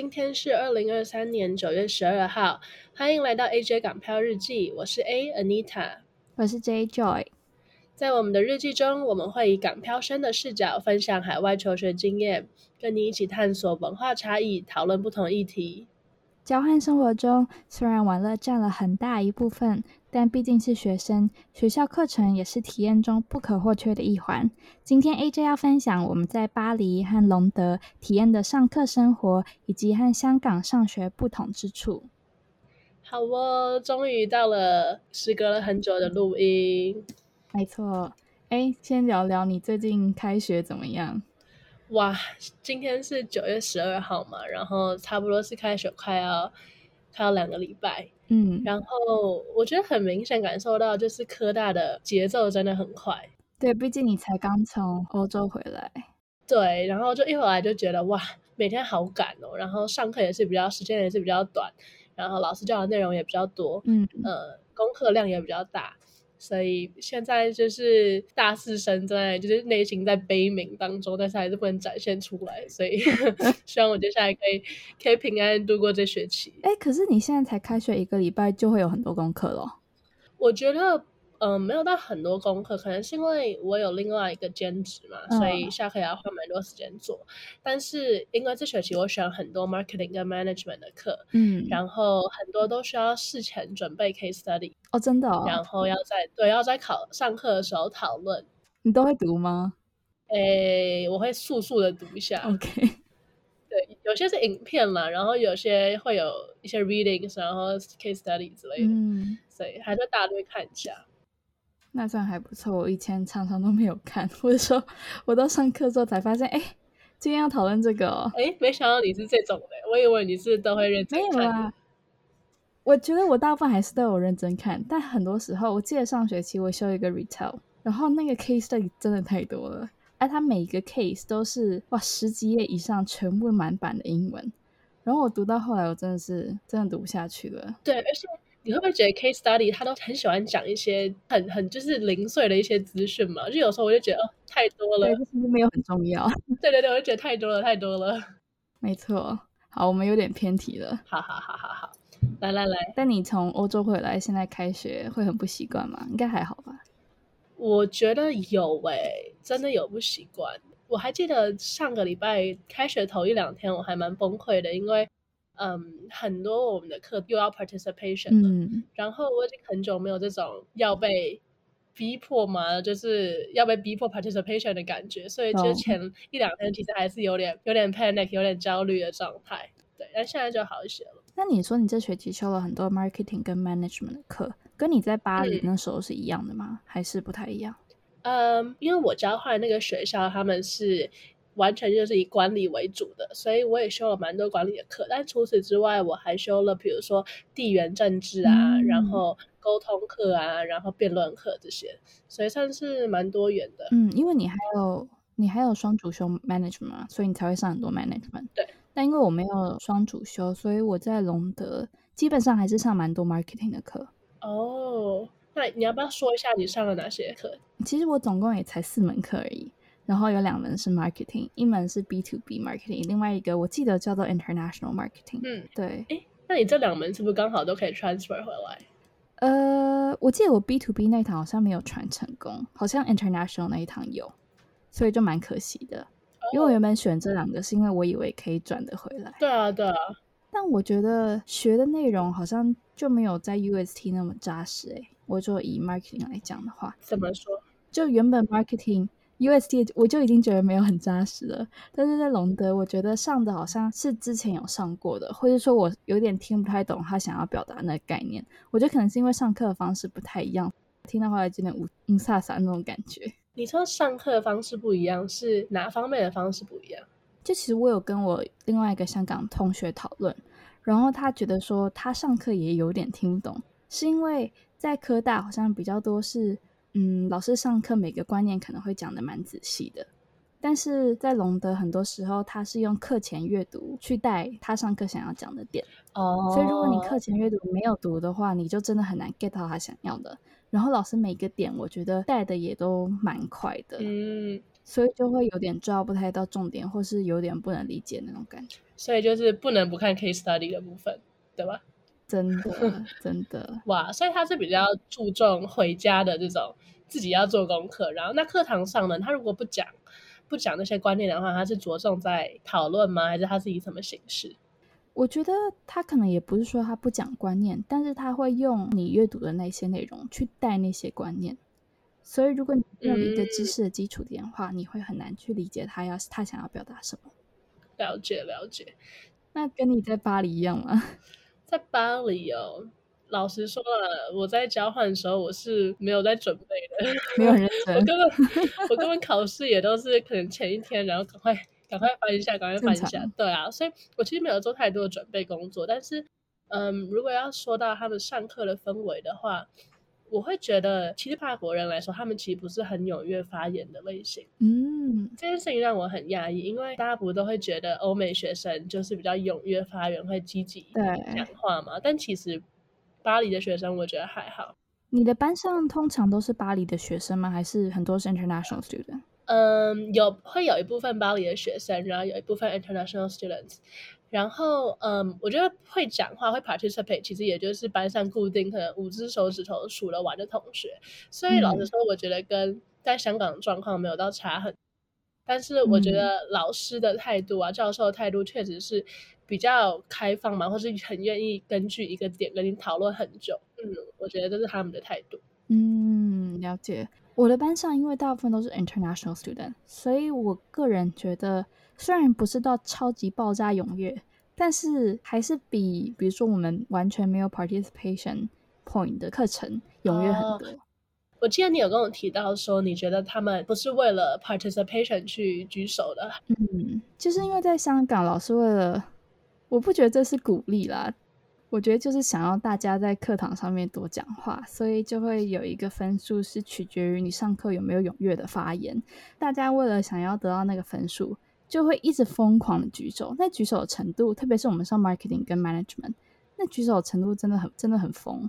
今天是二零二三年九月十二号，欢迎来到 AJ 港漂日记。我是 A Anita，我是 J Joy。在我们的日记中，我们会以港漂生的视角分享海外求学经验，跟你一起探索文化差异，讨论不同议题。交换生活中，虽然玩乐占了很大一部分，但毕竟是学生，学校课程也是体验中不可或缺的一环。今天 AJ 要分享我们在巴黎和隆德体验的上课生活，以及和香港上学不同之处。好哦，终于到了时隔了很久的录音。没错，哎，先聊聊你最近开学怎么样？哇，今天是九月十二号嘛，然后差不多是开学快要快要两个礼拜，嗯，然后我觉得很明显感受到，就是科大的节奏真的很快。对，毕竟你才刚从欧洲回来。对，然后就一回来就觉得哇，每天好赶哦，然后上课也是比较时间也是比较短，然后老师教的内容也比较多，嗯，呃，功课量也比较大。所以现在就是大四生在就是内心在悲鸣当中，但是还是不能展现出来。所以 希望我接下来可以可以平安度过这学期。哎，可是你现在才开学一个礼拜，就会有很多功课咯。我觉得。嗯，没有到很多功课，可能是因为我有另外一个兼职嘛，嗯、所以下课也要花蛮多时间做。但是因为这学期我选很多 marketing 跟 management 的课，嗯，然后很多都需要事前准备 case study 哦，真的、哦，然后要在对要在考上课的时候讨论。你都会读吗？诶，我会速速的读一下。OK，对，有些是影片嘛，然后有些会有一些 readings，然后 case study 之类的，嗯，所以还是大略看一下。那算还不错，我以前常常都没有看，或者说我到上课之后才发现，哎，今天要讨论这个哦，哎，没想到你是这种的，我以为你是都会认真看。没有啊，我觉得我大部分还是都有认真看，但很多时候，我记得上学期我修一个 retail，然后那个 case study 真的太多了，哎，它每一个 case 都是哇十几页以上，全部满版的英文，然后我读到后来，我真的是真的读不下去了。对，而且。你会不会觉得 case study 他都很喜欢讲一些很很就是零碎的一些资讯嘛？就有时候我就觉得哦，太多了，对，其实没有很重要。对对对，我就觉得太多了，太多了。没错，好，我们有点偏题了。好好好好好，来来来。但你从欧洲回来，现在开学会很不习惯吗？应该还好吧？我觉得有诶、欸，真的有不习惯。我还记得上个礼拜开学头一两天，我还蛮崩溃的，因为。嗯，很多我们的课又要 participation 了，嗯，然后我已经很久没有这种要被逼迫嘛，就是要被逼迫 participation 的感觉，所以之前一两天其实还是有点有点 panic，有点焦虑的状态。对，但现在就好一些了。那你说你这学期修了很多 marketing 跟 management 的课，跟你在巴黎那时候是一样的吗？嗯，还是不太一样？嗯，因为我交换那个学校，他们是。完全就是以管理为主的，所以我也修了蛮多管理的课。但除此之外，我还修了比如说地缘政治啊，嗯、然后沟通课啊，然后辩论课这些，所以算是蛮多元的。嗯，因为你还有你还有双主修 management 嘛，所以你才会上很多 management。对。但因为我没有双主修，所以我在隆德基本上还是上蛮多 marketing 的课。哦，那你要不要说一下你上了哪些课？其实我总共也才四门课而已。然后有两门是 marketing，一门是 B to B marketing，另外一个我记得叫做 international marketing。嗯，对。诶，那你这两门是不是刚好都可以 transfer 回来？呃，我记得我 B to B 那一堂好像没有传成功，好像 international 那一堂有，所以就蛮可惜的。哦、因为我原本选这两个是因为我以为可以转得回来。对啊，对啊。但我觉得学的内容好像就没有在 UST 那么扎实诶。我就以 marketing 来讲的话，怎么说？就原本 marketing。UST 我就已经觉得没有很扎实了，但是在隆德，我觉得上的好像是之前有上过的，或者说我有点听不太懂他想要表达那个概念。我觉得可能是因为上课的方式不太一样，听到后来有点雾雾煞煞那种感觉。你说上课的方式不一样，是哪方面的方式不一样？就其实我有跟我另外一个香港同学讨论，然后他觉得说他上课也有点听不懂，是因为在科大好像比较多是。嗯，老师上课每个观念可能会讲的蛮仔细的，但是在龙德很多时候他是用课前阅读去带他上课想要讲的点哦，所以如果你课前阅读没有读的话，你就真的很难 get 到他想要的。然后老师每个点我觉得带的也都蛮快的，嗯，所以就会有点抓不太到重点，或是有点不能理解那种感觉。所以就是不能不看 case study 的部分，对吧？真的，真的，哇！所以他是比较注重回家的这种自己要做功课，然后那课堂上呢，他如果不讲不讲那些观念的话，他是着重在讨论吗？还是他是以什么形式？我觉得他可能也不是说他不讲观念，但是他会用你阅读的那些内容去带那些观念。所以如果你没有一个知识的基础点的话，嗯，你会很难去理解他要他想要表达什么。了解了解，那跟你在巴黎一样吗？在巴黎哦，老实说了，我在交换的时候我是没有在准备的，没有认 真。我根本我根本考试也都是可能前一天，然后赶快赶快翻一下，赶快翻一下。对啊，所以我其实没有做太多的准备工作。但是，嗯，如果要说到他们上课的氛围的话，我会觉得，其实法国人来说，他们其实不是很踊跃发言的类型。嗯，这件事情让我很讶异，因为大家不都会觉得欧美学生就是比较踊跃发言，会积极讲话嘛？但其实巴黎的学生，我觉得还好。你的班上通常都是巴黎的学生吗？还是很多是 international student？嗯，有会有一部分巴黎的学生，然后有一部分 international students。然后，嗯，我觉得会讲话、会 participate，其实也就是班上固定可能五只手指头数得完的同学。所以老实说，我觉得跟在香港的状况没有到差很。但是我觉得老师的态度啊，教授的态度确实是比较开放嘛，或是很愿意根据一个点跟你讨论很久。嗯，我觉得这是他们的态度。嗯，了解。我的班上因为大部分都是 international student，所以我个人觉得。虽然不是到超级爆炸踊跃，但是还是比比如说我们完全没有 participation point 的课程踊跃很多。哦。我记得你有跟我提到说，你觉得他们不是为了 participation 去举手的。嗯，就是因为在香港，老师为了，我不觉得这是鼓励啦，我觉得就是想要大家在课堂上面多讲话，所以就会有一个分数是取决于你上课有没有踊跃的发言。大家为了想要得到那个分数。就会一直疯狂的举手，那举手的程度，特别是我们上 marketing 跟 management，那举手的程度真的很真的很疯，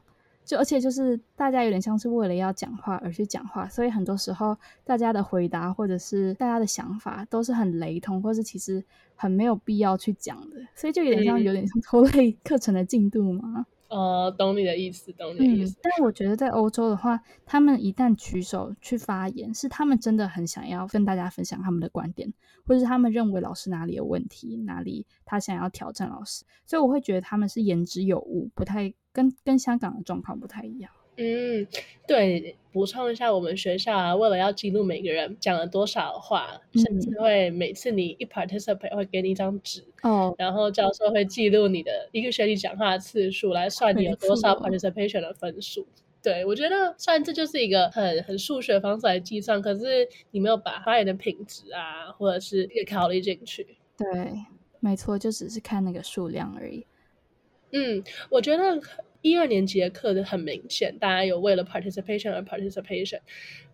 就而且就是大家有点像是为了要讲话而去讲话，所以很多时候大家的回答或者是大家的想法都是很雷同，或是其实很没有必要去讲的，所以就有点像有点像拖累课程的进度嘛。呃，懂你的意思，懂你的意思。嗯，但我觉得在欧洲的话，他们一旦举手去发言，是他们真的很想要跟大家分享他们的观点，或者是他们认为老师哪里有问题，哪里他想要挑战老师。所以我会觉得他们是言之有物，不太跟跟香港的状况不太一样。嗯，对，补充一下，我们学校啊，为了要记录每个人讲了多少话，嗯、甚至会每次你一 participate 会给你一张纸，哦，然后教授会记录你的一个学期讲话的次数，来算你有多少 participation 的分数。对，我觉得虽然这就是一个很很数学方式来计算，可是你没有把发言的品质啊，或者是也考虑进去。对，没错，就只是看那个数量而已。嗯，我觉得。一二年级的课就很明显，大家有为了 participation 而 participation，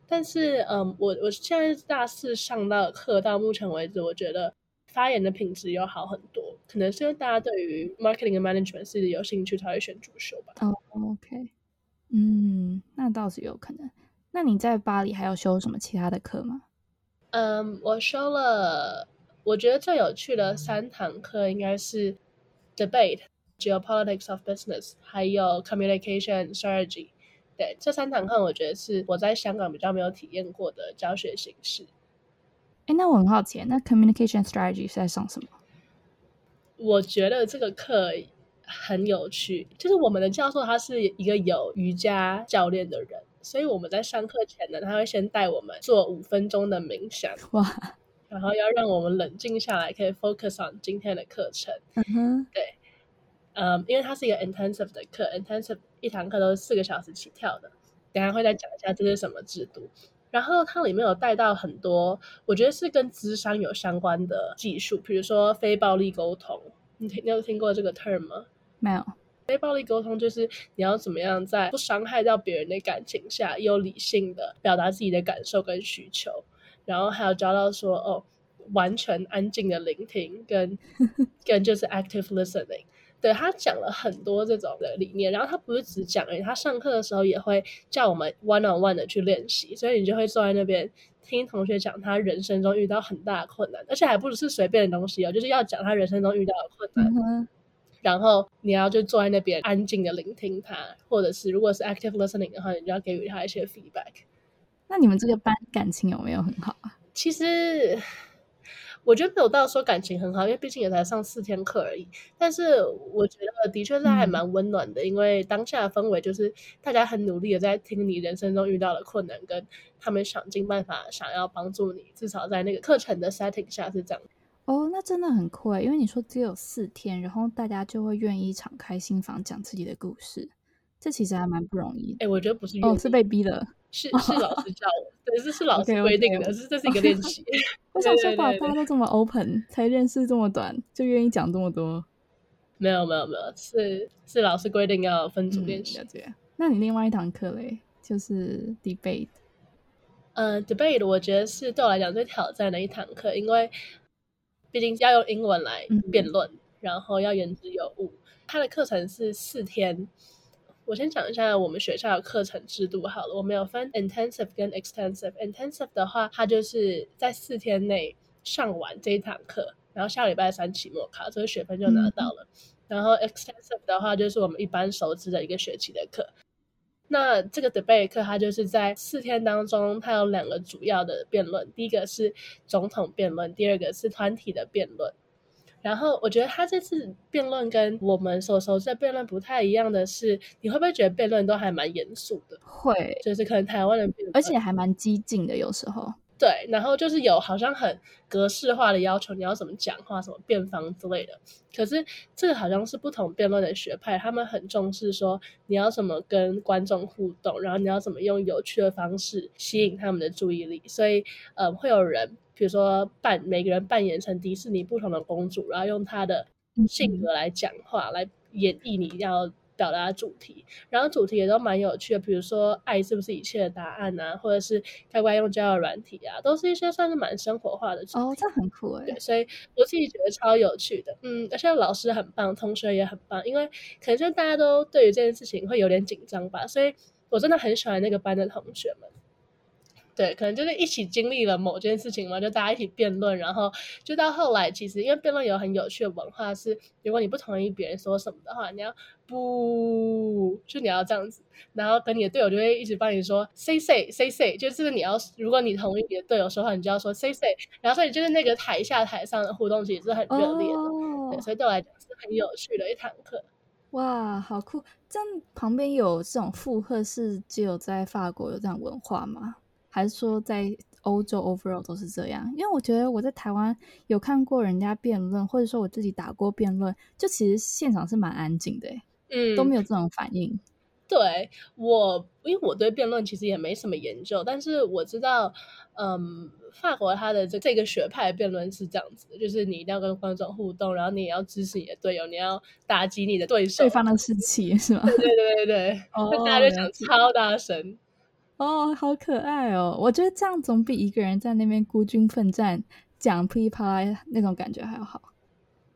但是，嗯，我我现在大四上到课到目前为止，我觉得发言的品质要好很多，可能是因为大家对于 marketing and management 是有兴趣才会选主修吧。哦，OK，嗯，那倒是有可能。那你在巴黎还要修什么其他的课吗？嗯，我修了，我觉得最有趣的三堂课应该是 debate。Geopolitics of Business，还有 Communication Strategy，对，这三堂课，我觉得是我在香港比较没有体验过的教学形式。哎，那我很好奇，那 Communication Strategy 是在上什么？我觉得这个课很有趣，就是我们的教授他是一个有瑜伽教练的人，所以我们在上课前呢，他会先带我们做五分钟的冥想，哇，然后要让我们冷静下来，可以 focus on 今天的课程。嗯哼，对。嗯，因为它是一个 intensive 的课，intensive 一堂课都是四个小时起跳的。等下会再讲一下这是什么制度。然后它里面有带到很多，我觉得是跟智商有相关的技术，比如说非暴力沟通。你听，你有听过这个 term 吗？没有。非暴力沟通就是你要怎么样在不伤害到别人的感情下，又理性的表达自己的感受跟需求。然后还有教到说，哦，完全安静的聆听跟 跟就是 active listening。对，他讲了很多这种的理念，然后他不是只讲而已，他上课的时候也会叫我们 one on one 的去练习，所以你就会坐在那边听同学讲他人生中遇到很大的困难，而且还不是随便的东西哦，就是要讲他人生中遇到的困难，嗯、然后你要就坐在那边安静的聆听他，或者是如果是 active listening 的话，你就要给予他一些 feedback。那你们这个班感情有没有很好啊？其实。我觉得没有到说感情很好，因为毕竟也才上四天课而已。但是我觉得的确是还蛮温暖的，嗯、因为当下的氛围就是大家很努力的在听你人生中遇到的困难，跟他们想尽办法想要帮助你。至少在那个课程的 setting 下是这样。哦，那真的很酷诶，因为你说只有四天，然后大家就会愿意敞开心房讲自己的故事，这其实还蛮不容易的。哎，我觉得不是哦，是被逼的。是 是老师教我，对，是是老师规定的，是这是一个练习。我想说，哇，大家都这么 open，才认识这么短，就愿意讲这么多。没有没有没有，是是老师规定要分组练习。这样，那你另外一堂课嘞，就是 debate。呃，debate 我觉得是对我来讲最挑战的一堂课，因为毕竟要用英文来辩论，然后要言之有物。他的课程是四天。我先讲一下我们学校的课程制度好了，我们有分 intensive 跟 extensive。intensive 的话，它就是在四天内上完这一堂课，然后下礼拜三期末考，这个学分就拿到了。嗯、然后 extensive 的话，就是我们一般熟知的一个学期的课。那这个 debate 课，它就是在四天当中，它有两个主要的辩论，第一个是总统辩论，第二个是团体的辩论。然后我觉得他这次辩论跟我们所熟悉的辩论不太一样的是，你会不会觉得辩论都还蛮严肃的？会，就是可能台湾的辩论，而且还蛮激进的，有时候。对，然后就是有好像很格式化的要求，你要怎么讲话，什么辩方之类的。可是这个好像是不同辩论的学派，他们很重视说你要怎么跟观众互动，然后你要怎么用有趣的方式吸引他们的注意力。所以，呃，会有人比如说扮每个人扮演成迪士尼不同的公主，然后用她的性格来讲话，来演绎你要。表达主题，然后主题也都蛮有趣的，比如说爱是不是一切的答案啊，或者是该不该用交友软体啊，都是一些算是蛮生活化的主题。哦，这很酷哎，对，所以我自己觉得超有趣的，嗯，而且老师很棒，同学也很棒，因为可能就大家都对于这件事情会有点紧张吧，所以我真的很喜欢那个班的同学们。对，可能就是一起经历了某件事情嘛，就大家一起辩论，然后就到后来，其实因为辩论有很有趣的文化是，如果你不同意别人说什么的话，你要不，就你要这样子，然后跟你的队友就会一直帮你说 say say say say，就是你要，如果你同意你的队友说话，你就要说 say say，然后所以就是那个台下台上的互动其实是很热烈的，所以对我来讲是很有趣的一堂课。哇，好酷！这样旁边有这种附和，是只有在法国有这样文化吗？还是说在欧洲 overall 都是这样？因为我觉得我在台湾有看过人家辩论，或者说我自己打过辩论，就其实现场是蛮安静的，嗯，都没有这种反应。对我，因为我对辩论其实也没什么研究，但是我知道，嗯，法国它的这这个学派辩论是这样子的，就是你一定要跟观众互动，然后你也要支持你的队友，你要打击你的对手，对方的士气是吗？对对对对对，哦，大家就想超大声。哦，好可爱哦！我觉得这样总比一个人在那边孤军奋战讲噼里啪啦那种感觉还要好。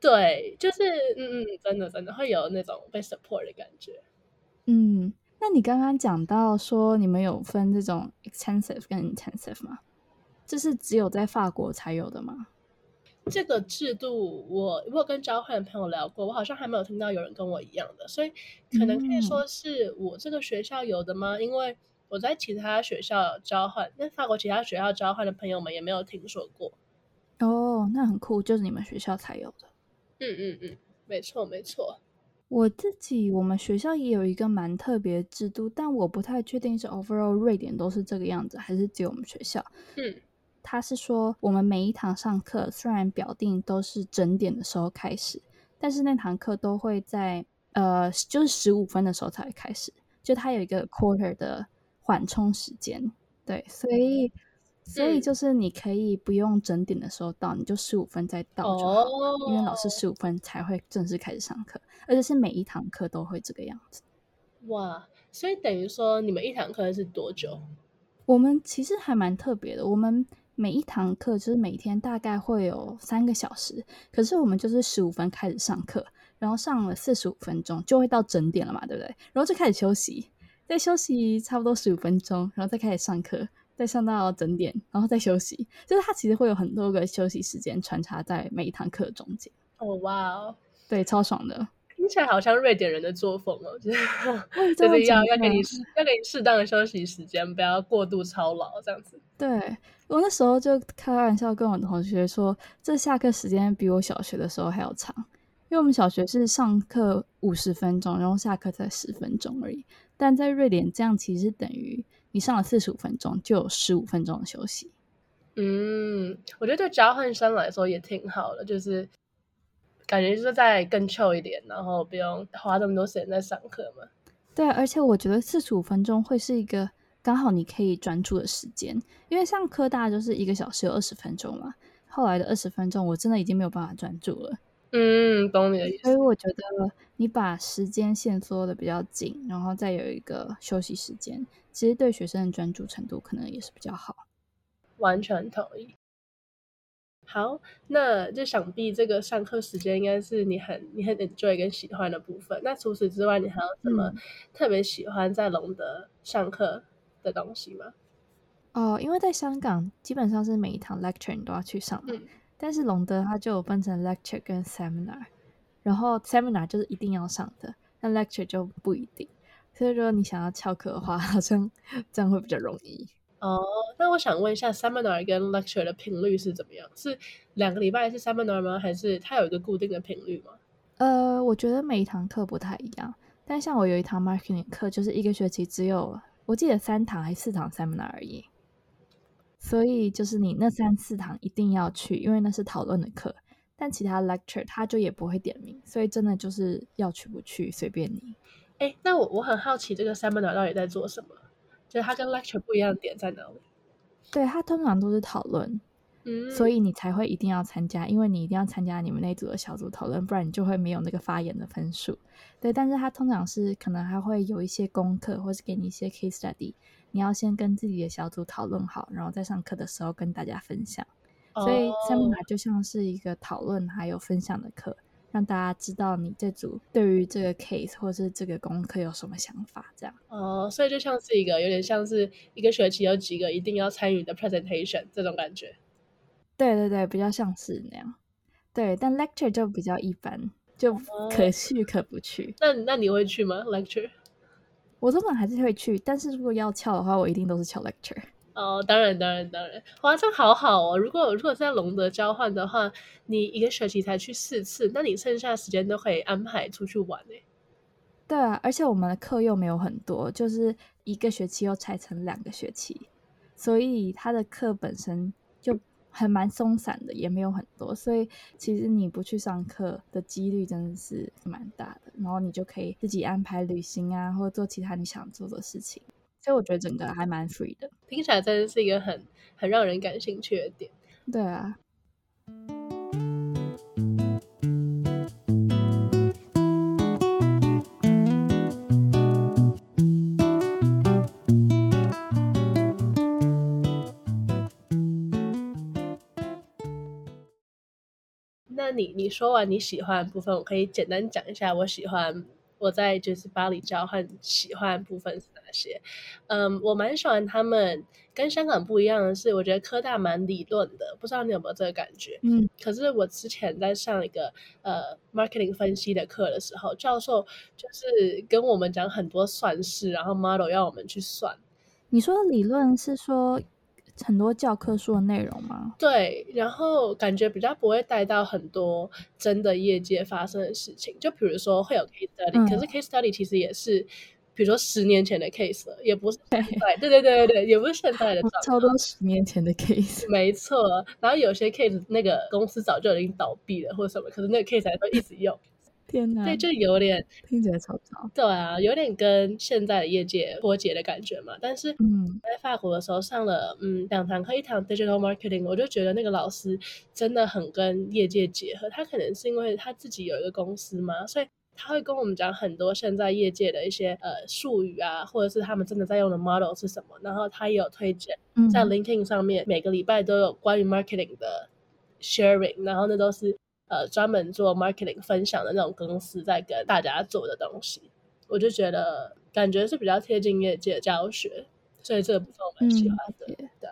对，就是嗯嗯，真的真的会有那种被 support 的感觉。嗯，那你刚刚讲到说你们有分这种 extensive 跟 intensive 吗？这是只有在法国才有的吗？这个制度我如果跟交换的朋友聊过，我好像还没有听到有人跟我一样的，所以可能可以说是我这个学校有的吗？嗯、因为我在其他学校交换，那法国其他学校交换的朋友们也没有听说过。哦，那很酷，就是你们学校才有的。嗯嗯嗯，没错没错。我自己我们学校也有一个蛮特别的制度，但我不太确定是 overall 瑞典都是这个样子，还是只有我们学校。嗯，他是说我们每一堂上课虽然表定都是整点的时候开始，但是那堂课都会在呃就是十五分的时候才会开始，就它有一个 quarter 的。缓冲时间，对，所以所以就是你可以不用整点的时候到，你就十五分再到就好，哦、因为老师十五分才会正式开始上课，而且是每一堂课都会这个样子。哇，所以等于说你们一堂课是多久？我们其实还蛮特别的，我们每一堂课就是每天大概会有三个小时，可是我们就是十五分开始上课，然后上了四十五分钟就会到整点了嘛，对不对？然后就开始休息，再休息差不多十五分钟，然后再开始上课，再上到整点，然后再休息。就是它其实会有很多个休息时间穿插在每一堂课中间。哦，哇哦，对，超爽的。听起来好像瑞典人的作风哦，就是 就是要要给你要给你适当的休息时间，不要过度操劳这样子。对，我那时候就开玩笑跟我同学说，这下课时间比我小学的时候还要长，因为我们小学是上课五十分钟，然后下课才十分钟而已。但在瑞典这样其实等于你上了四十五分钟就有十五分钟的休息。嗯，我觉得对交换生来说也挺好的，就是。感觉就是在更 chill 一点，然后不用花这么多时间在上课嘛。对，而且我觉得四十五分钟会是一个刚好你可以专注的时间，因为上科大就是一个小时有二十分钟嘛。后来的二十分钟，我真的已经没有办法专注了。嗯，懂你的意思。所以我觉得你把时间线缩的比较紧，然后再有一个休息时间，其实对学生的专注程度可能也是比较好。完全同意。好，那就想必这个上课时间应该是你很你很 enjoy 跟喜欢的部分。那除此之外，你还有什么特别喜欢在隆德上课的东西吗？哦，因为在香港基本上是每一堂 lecture 你都要去上的，嗯、但是隆德它就有分成 lecture 跟 seminar，然后 seminar 就是一定要上的，那 lecture 就不一定。所以说你想要翘课的话，好像这样会比较容易。哦，那我想问一下，seminar 跟 lecture 的频率是怎么样？是两个礼拜是 seminar 吗？还是它有一个固定的频率吗？呃，我觉得每一堂课不太一样，但像我有一堂 marketing 课，就是一个学期只有我记得三堂还是四堂 seminar 而已，所以就是你那三四堂一定要去，因为那是讨论的课。但其他 lecture 他就也不会点名，所以真的就是要去不去随便你。哎，那我我很好奇，这个 seminar 到底在做什么？就是它跟 lecture 不一样的点在哪里？对，它通常都是讨论，嗯，所以你才会一定要参加，因为你一定要参加你们那组的小组讨论，不然你就会没有那个发言的分数。对，但是它通常是可能还会有一些功课，或是给你一些 case study，你要先跟自己的小组讨论好，然后在上课的时候跟大家分享。哦，所以 seminar 就像是一个讨论还有分享的课。让大家知道你这组对于这个 case 或是这个功课有什么想法，这样哦，所以就像是一个有点像是一个学期有几个一定要参与的 presentation 这种感觉。对对对，比较像是那样。对，但 lecture 就比较一般，就可去可不去。哦、那那你会去吗？lecture？我通常还是会去，但是如果要翘的话，我一定都是翘 lecture。哦，当然，当然，当然，哇，这好好哦！如果如果在隆德交换的话，你一个学期才去四次，那你剩下的时间都可以安排出去玩呢。对啊，而且我们的课又没有很多，就是一个学期又拆成两个学期，所以他的课本身就还蛮松散的，也没有很多，所以其实你不去上课的几率真的是蛮大的。然后你就可以自己安排旅行啊，或者做其他你想做的事情。所以我觉得整个还蛮 free 的，听起来真的是一个很很让人感兴趣的点。对啊。那你你说完你喜欢的部分，我可以简单讲一下我喜欢。我在就是巴黎交换喜欢的部分是哪些？嗯，我蛮喜欢他们。跟香港不一样的是，我觉得科大蛮理论的，不知道你有没有这个感觉？嗯。可是我之前在上一个呃 marketing 分析的课的时候，教授就是跟我们讲很多算式，然后 model 要我们去算。你说的理论是说？很多教科书的内容吗？对，然后感觉比较不会带到很多真的业界发生的事情，就比如说会有 case study，、嗯、可是 case study 其实也是，比如说十年前的 case 了，也不是现在，对对对对对，也不是现在的，超多十年前的 case，没错。然后有些 case 那个公司早就已经倒闭了或者什么，可是那个 case 还会一直用。天哪，对，就有点听起来超糟。对啊，有点跟现在的业界脱节的感觉嘛。但是，嗯，在法国的时候上了嗯两堂课，一堂 digital marketing，我就觉得那个老师真的很跟业界结合。他可能是因为他自己有一个公司嘛，所以他会跟我们讲很多现在业界的一些呃术语啊，或者是他们真的在用的 model 是什么。然后他也有推荐，在 LinkedIn 上面每个礼拜都有关于 marketing 的 sharing，然后那都是。呃专门做 marketing 分享的那种公司在跟大家做的东西，我就觉得感觉是比较贴近业界教学，所以这个部分我蛮喜欢的。嗯、对。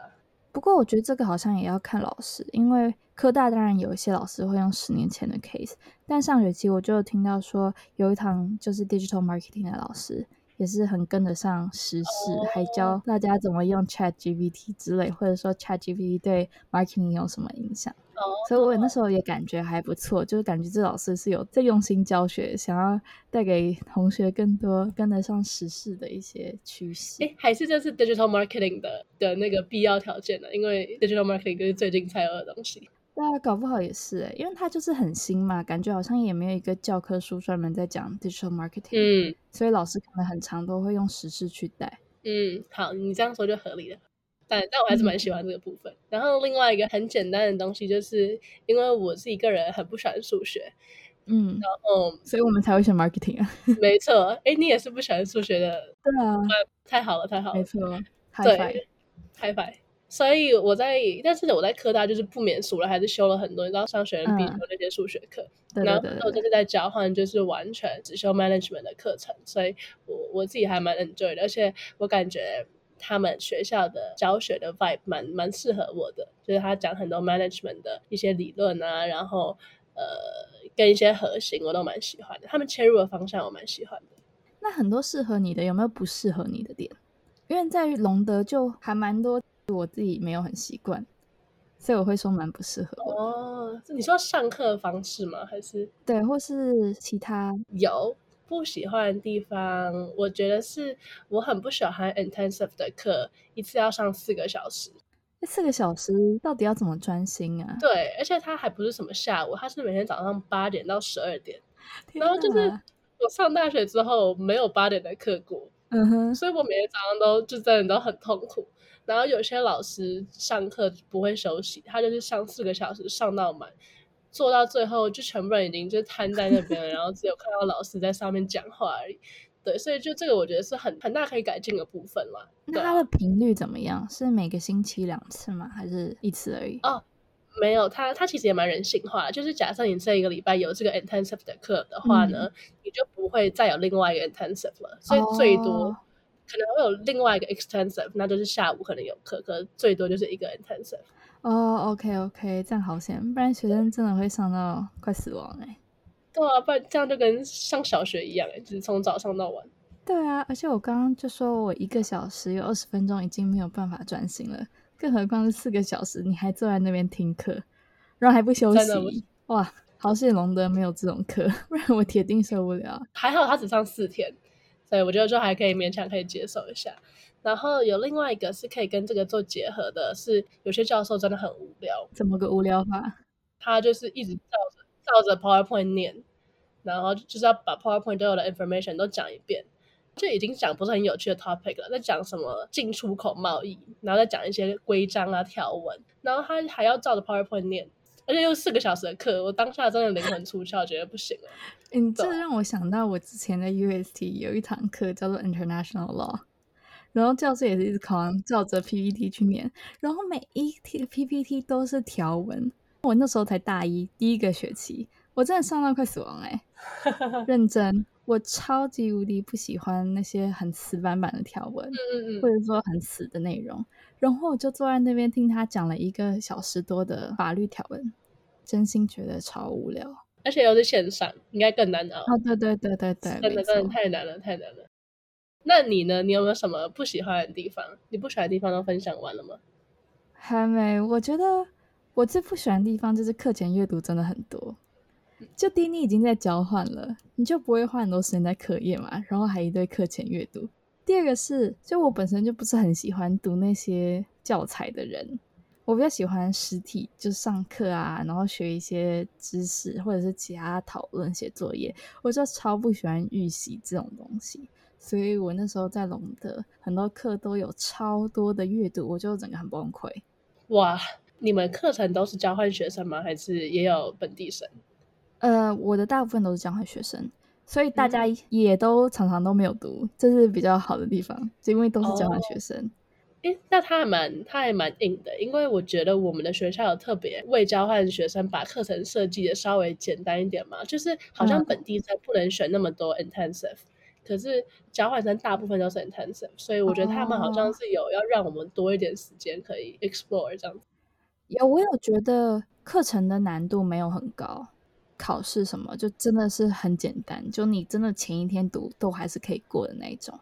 不过我觉得这个好像也要看老师，因为科大当然有一些老师会用十年前的 case，但上学期我就听到说有一堂就是 digital marketing 的老师。也是很跟得上时事，oh. 还教大家怎么用 Chat GPT 之类，或者说 Chat GPT 对 marketing 有什么影响。Oh. 所以我那时候也感觉还不错，就是感觉这老师是有在用心教学，想要带给同学更多跟得上时事的一些趋势。诶，还是这是 digital marketing 的的那个必要条件呢？因为 digital marketing 就是最近才有的东西。对啊，搞不好也是诶，因为它就是很新嘛，感觉好像也没有一个教科书专门在讲 digital marketing，嗯，所以老师可能很长都会用时事去带。嗯，好，你这样说就合理了。但但我还是蛮喜欢这个部分。嗯。然后另外一个很简单的东西，就是因为我是一个人很不喜欢数学，嗯，然后所以我们才会选 marketing 啊。没错，诶，你也是不喜欢数学的？对啊，太好了，太好了，没错，对，High five。所以我在，但是我在科大就是不免俗了，还是修了很多，你知道上学院必修那些数学课，嗯、然后我就是在交换，就是完全只修 management 的课程，所以我我自己还蛮 enjoy 的，而且我感觉他们学校的教学的 vibe 蛮蛮适合我的，就是他讲很多 management 的一些理论啊，然后呃跟一些核心我都蛮喜欢的，他们切入的方向我蛮喜欢的。那很多适合你的，有没有不适合你的点？因为在隆德就还蛮多。我自己没有很习惯，所以我会说蛮不适合我。哦，你说上课的方式吗？还是对，或是其他有不喜欢的地方？我觉得是我很不喜欢 intensive 的课，一次要上四个小时。那四个小时到底要怎么专心啊？对，而且它还不是什么下午，它是每天早上八点到十二点。然后就是我上大学之后没有八点的课过，嗯哼，所以我每天早上都就真的都很痛苦。然后有些老师上课不会休息，他就是上四个小时上到满，做到最后就全部人已经就瘫在那边了，然后只有看到老师在上面讲话而已。对，所以就这个我觉得是很很大可以改进的部分嘛。那它的频率怎么样？是每个星期两次吗？还是一次而已？哦，没有，它它其实也蛮人性化的。就是假设你这一个礼拜有这个 intensive 的课的话呢，嗯、你就不会再有另外一个 intensive 了，所以最多。哦可能会有另外一个 extensive，那就是下午可能有课，可能最多就是一个 intensive。哦、oh，OK OK，这样好险，不然学生真的会上到快死亡哎。对啊，不然这样就跟上小学一样哎，就是从早上到晚。对啊，而且我刚刚就说我一个小时有二十分钟已经没有办法专心了，更何况是四个小时，你还坐在那边听课，然后还不休息。哇，好险龙德没有这种课，不然我铁定受不了。还好他只上四天。所以我觉得就还可以勉强可以接受一下，然后有另外一个是可以跟这个做结合的，是有些教授真的很无聊。怎么个无聊法？他就是一直照着照着 PowerPoint 念，然后就是要把 PowerPoint 都有的 information 都讲一遍，就已经讲不是很有趣的 topic 了，在讲什么进出口贸易，然后再讲一些规章啊条文，然后他还要照着 PowerPoint 念。而且又四个小时的课，我当下真的灵魂出窍，觉得不行了。嗯，这让我想到我之前在 UST 有一堂课叫做 International Law，然后教授也是一直狂照着 PPT 去念，然后每一题 PPT 都是条文。我那时候才大一，第一个学期，我真的上到快死亡哎、欸，认真。我超级无敌不喜欢那些很死板板的条文，嗯嗯，或者说很死的内容，然后我就坐在那边听他讲了一个小时多的法律条文，真心觉得超无聊，而且又是线上，应该更难熬。哦，对对对对对，真的真的太难了，太难了。那你呢？你有没有什么不喜欢的地方？你不喜欢的地方都分享完了吗？还没，我觉得我最不喜欢的地方就是课前阅读真的很多。就第一，你已经在交换了，你就不会花很多时间在课业嘛，然后还一堆课前阅读。第二个是，就我本身就不是很喜欢读那些教材的人，我比较喜欢实体，就上课啊，然后学一些知识，或者是其他讨论、写作业。我就超不喜欢预习这种东西，所以我那时候在隆德很多课都有超多的阅读，我就整个很崩溃。哇，你们课程都是交换学生吗？还是也有本地生？呃，我的大部分都是交换学生，所以大家也都常常都没有读，这是比较好的地方，就因为都是交换学生。诶，那他还蛮他还蛮硬的，因为我觉得我们的学校有特别为交换学生把课程设计的稍微简单一点嘛，就是好像本地生不能选那么多 intensive，、嗯、可是交换生大部分都是 intensive，所以我觉得他们好像是有要让我们多一点时间可以 explore 这样子。有，我有觉得课程的难度没有很高，考试什么就真的是很简单，就你真的前一天读都还是可以过的那一种。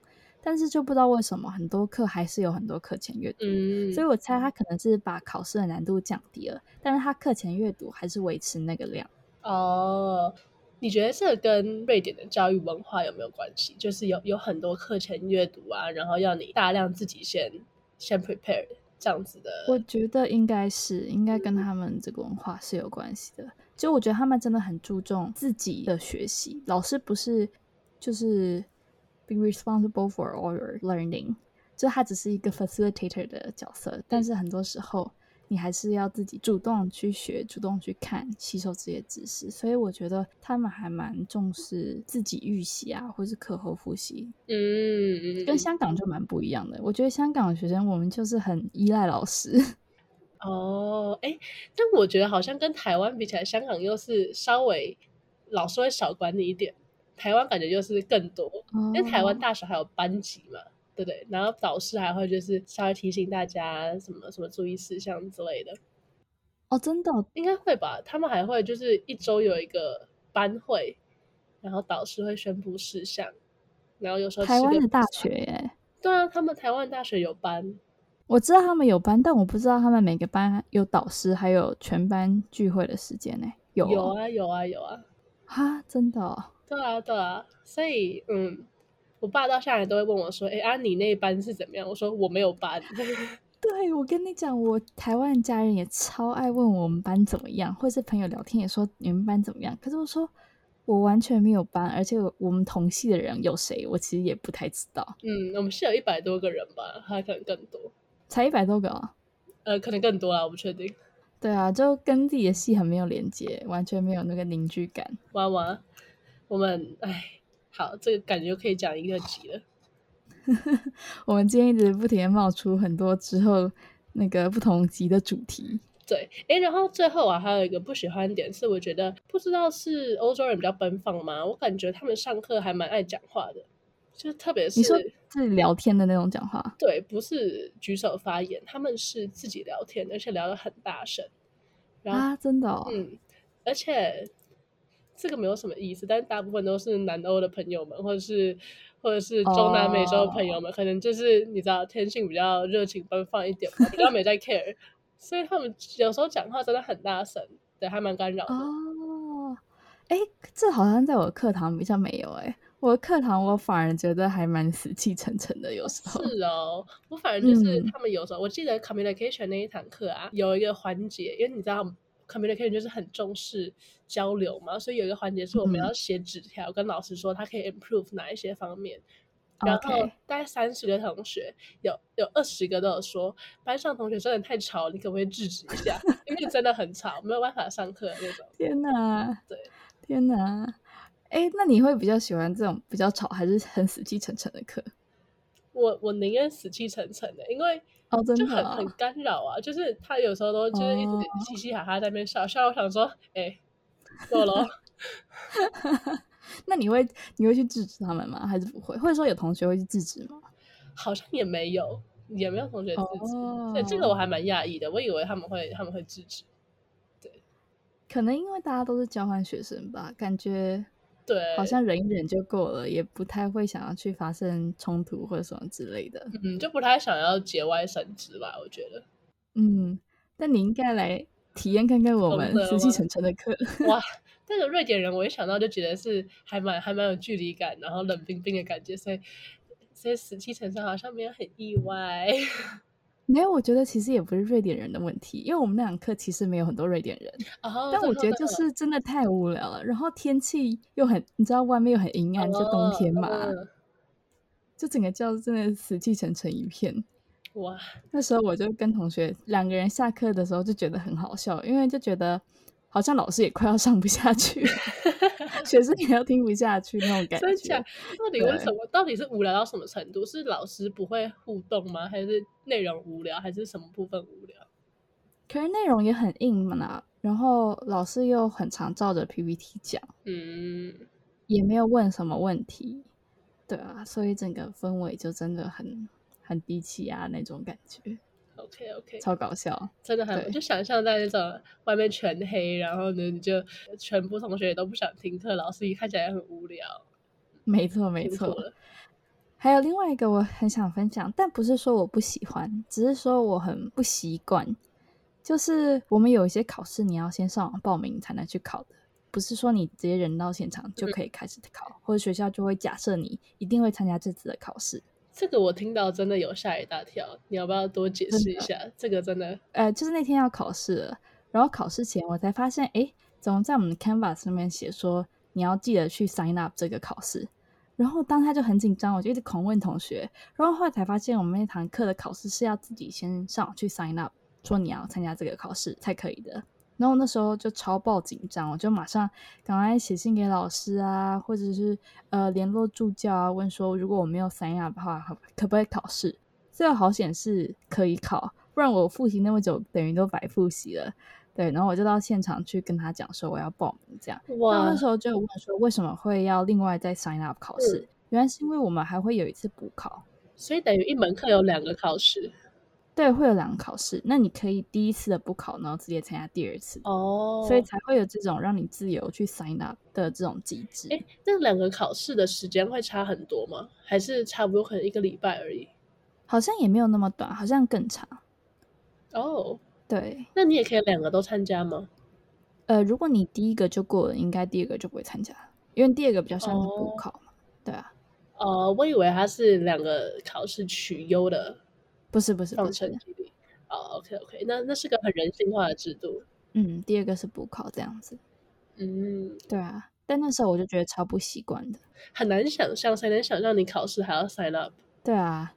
但是就不知道为什么很多课还是有很多课前阅读，嗯，所以我猜他可能是把考试的难度降低了，但是他课前阅读还是维持那个量。哦，你觉得这跟瑞典的教育文化有没有关系？就是有有很多课前阅读啊，然后要你大量自己先先 prepare。这样子的，我觉得应该是应该跟他们这个文化是有关系的。就我觉得他们真的很注重自己的学习，老师不是就是 be responsible for all your learning，就他只是一个 facilitator 的角色，但是很多时候。你还是要自己主动去学，主动去看，吸收这些知识。所以我觉得他们还蛮重视自己预习啊，或是课后复习。嗯，跟香港就蛮不一样的。我觉得香港的学生，我们就是很依赖老师。哦，哎，但我觉得好像跟台湾比起来，香港又是稍微老师会少管你一点，台湾感觉就是更多，哦、因为台湾大学还有班级嘛。对对，然后导师还会就是稍微提醒大家什么什么注意事项之类的。哦，真的应该会吧？他们还会就是一周有一个班会，然后导师会宣布事项，然后有时候台湾的大学耶，对啊，他们台湾大学有班，我知道他们有班，但我不知道他们每个班有导师，还有全班聚会的时间呢。有有啊有啊有啊，哈，真的哦？对啊对啊，所以嗯。我爸到现在都会问我说：“哎，啊，你那一班是怎么样？”我说：“我没有班。” 对，我跟你讲，我台湾家人也超爱问我们班怎么样，或是朋友聊天也说你们班怎么样。可是我说我完全没有班，而且我们同系的人有谁，我其实也不太知道。嗯，我们系有一百多个人吧，还可能更多，才一百多个啊？呃，可能更多啊，我不确定。对啊，就跟自己的戏很没有连接，完全没有那个凝聚感。哇哇，我们哎。好，这个感觉可以讲一个集了。我们今天一直不停的冒出很多之后那个不同集的主题。对，诶，然后最后啊，还有一个不喜欢点是，我觉得不知道是欧洲人比较奔放吗？我感觉他们上课还蛮爱讲话的，就特别是你说自己聊天的那种讲话。对，不是举手发言，他们是自己聊天，而且聊得很大声。然后啊，真的哦。嗯，而且。这个没有什么意思，但是大部分都是南欧的朋友们，或者是或者是中南美洲的朋友们，oh. 可能就是你知道天性比较热情奔放一点嘛，比较没在 care，所以他们有时候讲话真的很大声，对，还蛮干扰的。哦，哎，这好像在我课堂比较没有哎，我的课堂我反而觉得还蛮死气沉沉的，有时候。是哦，我反而就是他们有时候，嗯、我记得 communication 那一堂课啊，有一个环节，因为你知道。Communication 就是很重视交流嘛，所以有一个环节是我们要写纸条、嗯、跟老师说他可以 improve 哪一些方面。然后大概三十个同学，有有二十个都有说班上同学真的太吵，你可不可以制止一下？因为真的很吵，没有办法上课那种。天哪！对，天哪！哎，那你会比较喜欢这种比较吵，还是很死气沉沉的课？我我宁愿死气沉沉的，因为。哦，真的就很很干扰啊！就是他有时候都就是一直嘻嘻哈哈在那边笑、哦、笑，我想说，哎、欸，够了。那你会你会去制止他们吗？还是不会？或者说有同学会去制止吗？好像也没有，也没有同学制止。哦、对，这个我还蛮讶异的，我以为他们会他们会制止。对，可能因为大家都是交换学生吧，感觉。对，好像忍一忍就够了，也不太会想要去发生冲突或者什么之类的。嗯，就不太想要节外生枝吧，我觉得。嗯，但你应该来体验看看我们 死气沉沉的课。哇，这个瑞典人，我一想到就觉得是还蛮还蛮有距离感，然后冷冰冰的感觉，所以所以死气沉沉好像没有很意外。没有，我觉得其实也不是瑞典人的问题，因为我们那堂课其实没有很多瑞典人。哦、但我觉得就 是真的太无聊了，然后天气又很，你知道外面又很阴暗，哦、就冬天嘛，嗯、就整个教室真的死气沉沉一片。哇！那时候我就跟同学两个人下课的时候就觉得很好笑，因为就觉得好像老师也快要上不下去，学生也要听不下去那种感觉。真假？到底为什么？到底是无聊到什么程度？是老师不会互动吗？还是内容无聊？还是什么部分无聊？可是内容也很硬嘛，然后老师又很常照着 PPT 讲，嗯，也没有问什么问题，对啊，所以整个氛围就真的很很低气压那种感觉。OK OK，超搞笑，真的很，我就想象在那种外面全黑，然后呢，你就全部同学也都不想听课，老师一看起来很无聊。没错没错。还有另外一个我很想分享，但不是说我不喜欢，只是说我很不习惯。就是我们有一些考试，你要先上网报名才能去考的，不是说你直接人到现场就可以开始考，嗯、或者学校就会假设你一定会参加这次的考试。这个我听到真的有吓一大跳，你要不要多解释一下？这个真的，呃，就是那天要考试了，然后考试前我才发现，哎，怎么在我们的 Canvas 上面写说你要记得去 sign up 这个考试？然后当他就很紧张，我就一直狂问同学，然后后来才发现我们那堂课的考试是要自己先上网去 sign up，说你要参加这个考试才可以的。然后那时候就超爆紧张，我就马上赶快写信给老师啊，或者是呃联络助教啊，问说如果我没有 sign up 的话，可不可以考试？最后好险是可以考，不然我复习那么久，等于都白复习了。对，然后我就到现场去跟他讲说我要报名这样。哇！那时候就问说为什么会要另外再 sign up 考试？嗯，原来是因为我们还会有一次补考，所以等于一门课有两个考试。对，会有两个考试，那你可以第一次的补考，然后直接参加第二次哦，所以才会有这种让你自由去 sign up 的这种机制。哎，那两个考试的时间会差很多吗？还是差不多可能一个礼拜而已？好像也没有那么短，好像更长。哦，对，那你也可以两个都参加吗？呃，如果你第一个就过了，应该第二个就不会参加，因为第二个比较像是补考嘛。哦、对啊。呃，我以为它是两个考试取优的。不是不是放成绩率哦，OK OK，那那是个很人性化的制度。嗯，第二个是补考这样子。嗯，对啊，但那时候我就觉得超不习惯的，很难想象，谁能想象你考试还要 sign up？对啊，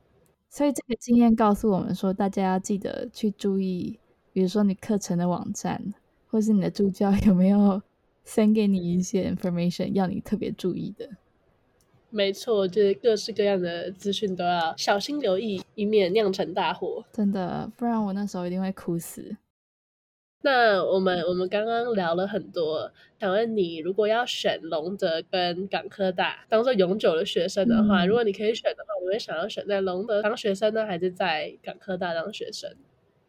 所以这个经验告诉我们说，大家要记得去注意，比如说你课程的网站，或是你的助教有没有 send 给你一些 information，要你特别注意的。没错，就是各式各样的资讯都要小心留意，以免酿成大祸。真的，不然我那时候一定会哭死。那我们我们刚刚聊了很多，想问你，如果要选龙德跟港科大当做永久的学生的话，嗯、如果你可以选的话，你会想要选在龙德当学生呢，还是在港科大当学生？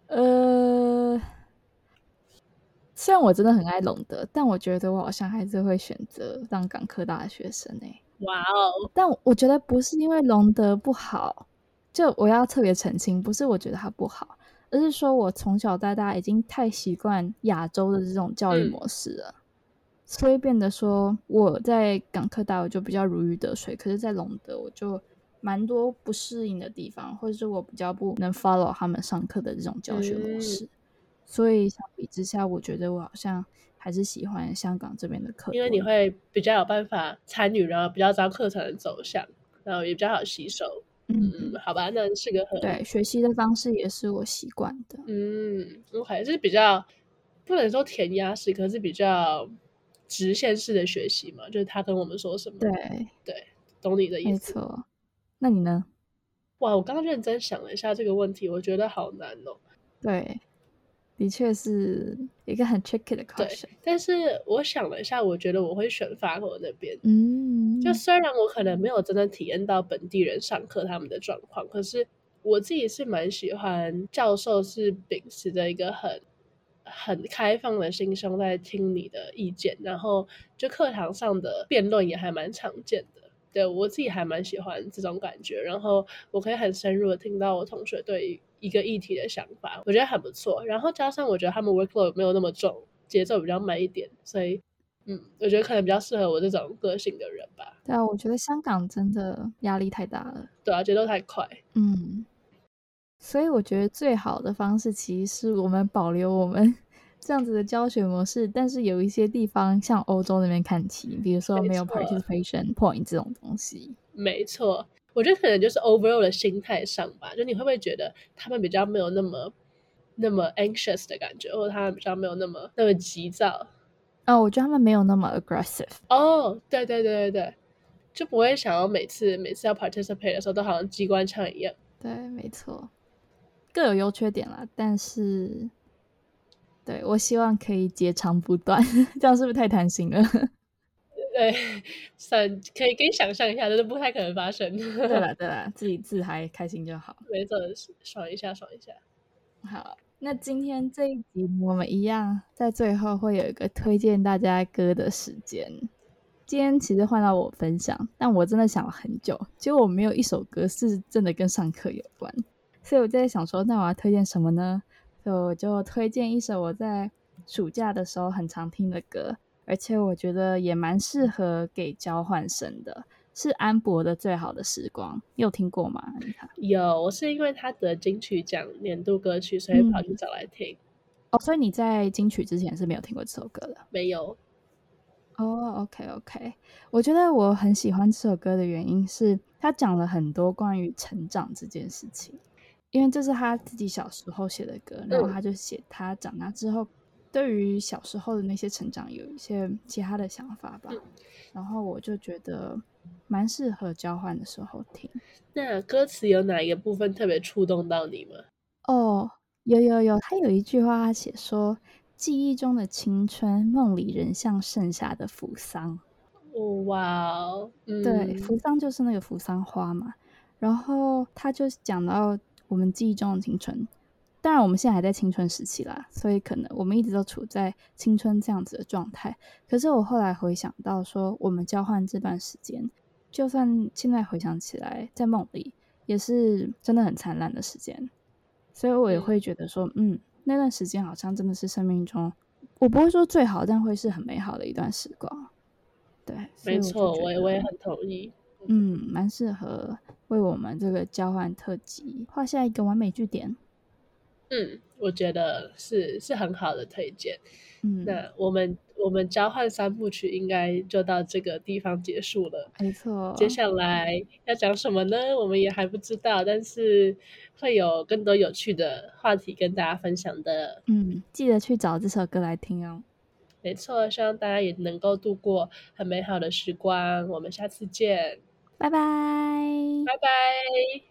呃，虽然我真的很爱龙德，但我觉得我好像还是会选择当港科大的学生诶、欸。哇哦！但我觉得不是因为隆德不好，就我要特别澄清，不是我觉得他不好，而是说我从小到大已经太习惯亚洲的这种教育模式了，嗯、所以变得说我在港科大我就比较如鱼得水，可是在隆德我就蛮多不适应的地方，或者是我比较不能 follow 他们上课的这种教学模式，嗯、所以相比之下，我觉得我好像。还是喜欢香港这边的课，因为你会比较有办法参与，然后比较知道课程的走向，然后也比较好吸收。嗯，嗯，好吧，那是个很对学习的方式，也是我习惯的。嗯，我还是比较不能说填鸭式，可是比较直线式的学习嘛，就是他跟我们说什么，对对，懂你的意思。没错，那你呢？哇，我刚刚认真想了一下这个问题，我觉得好难哦。对。的确是一个很 tricky 的考试，但是我想了一下，我觉得我会选法国那边。嗯，就虽然我可能没有真的体验到本地人上课他们的状况，可是我自己是蛮喜欢教授是秉持着一个很很开放的心胸在听你的意见，然后就课堂上的辩论也还蛮常见的。对，我自己还蛮喜欢这种感觉，然后我可以很深入的听到我同学对一个议题的想法，我觉得很不错。然后加上我觉得他们 workload 没有那么重，节奏比较慢一点，所以嗯，我觉得可能比较适合我这种个性的人吧。对啊，我觉得香港真的压力太大了，对啊，节奏太快。嗯，所以我觉得最好的方式其实是我们保留我们。这样子的教学模式，但是有一些地方像欧洲那边看齐，比如说没有 participation point 这种东西。没错，我觉得可能就是 overall 的心态上吧，就你会不会觉得他们比较没有那么那么 anxious 的感觉，或者他们比较没有那么那么急躁？哦，我觉得他们没有那么 aggressive。哦，对对对对对，就不会想要每次每次要 participate 的时候都好像机关枪一样。对，没错，各有优缺点啦。但是，对，我希望可以截长补短，这样是不是太贪心了？对，算可以可以想象一下，但是不太可能发生。对了对了，自己自嗨开心就好。没错，爽一下爽一下。好，那今天这一集我们一样在最后会有一个推荐大家歌的时间。今天其实换到我分享，但我真的想了很久，结果我没有一首歌是真的跟上课有关，所以我在想说，那我要推荐什么呢？所以我就推荐一首我在暑假的时候很常听的歌。而且我觉得也蛮适合给交换生的，是安博的《最好的时光》，你有听过吗？有，我是因为他得金曲奖年度歌曲，所以跑去找来听。嗯。哦，所以你在金曲之前是没有听过这首歌的？没有。哦，OK OK，我觉得我很喜欢这首歌的原因是，他讲了很多关于成长这件事情，因为这是他自己小时候写的歌，然后他就写他长大之后。对于小时候的那些成长，有一些其他的想法吧。嗯、然后我就觉得蛮适合交换的时候听。那歌词有哪一个部分特别触动到你吗？哦，有有有，他有一句话，他写说：“记忆中的青春，梦里人像盛夏的扶桑。”哦，哇哦，嗯、对，扶桑就是那个扶桑花嘛。然后他就讲到我们记忆中的青春。当然，我们现在还在青春时期啦，所以可能我们一直都处在青春这样子的状态。可是我后来回想到说，我们交换这段时间，就算现在回想起来，在梦里也是真的很灿烂的时间。所以我也会觉得说，嗯，那段时间好像真的是生命中，我不会说最好，但会是很美好的一段时光。对，没错，我也我也很同意。嗯，蛮适合为我们这个交换特辑画下一个完美句点。嗯，我觉得是是很好的推荐。嗯，那我们我们交换三部曲应该就到这个地方结束了。没错，接下来要讲什么呢？我们也还不知道，但是会有更多有趣的话题跟大家分享的。嗯，记得去找这首歌来听哦。没错，希望大家也能够度过很美好的时光。我们下次见，拜拜，拜拜。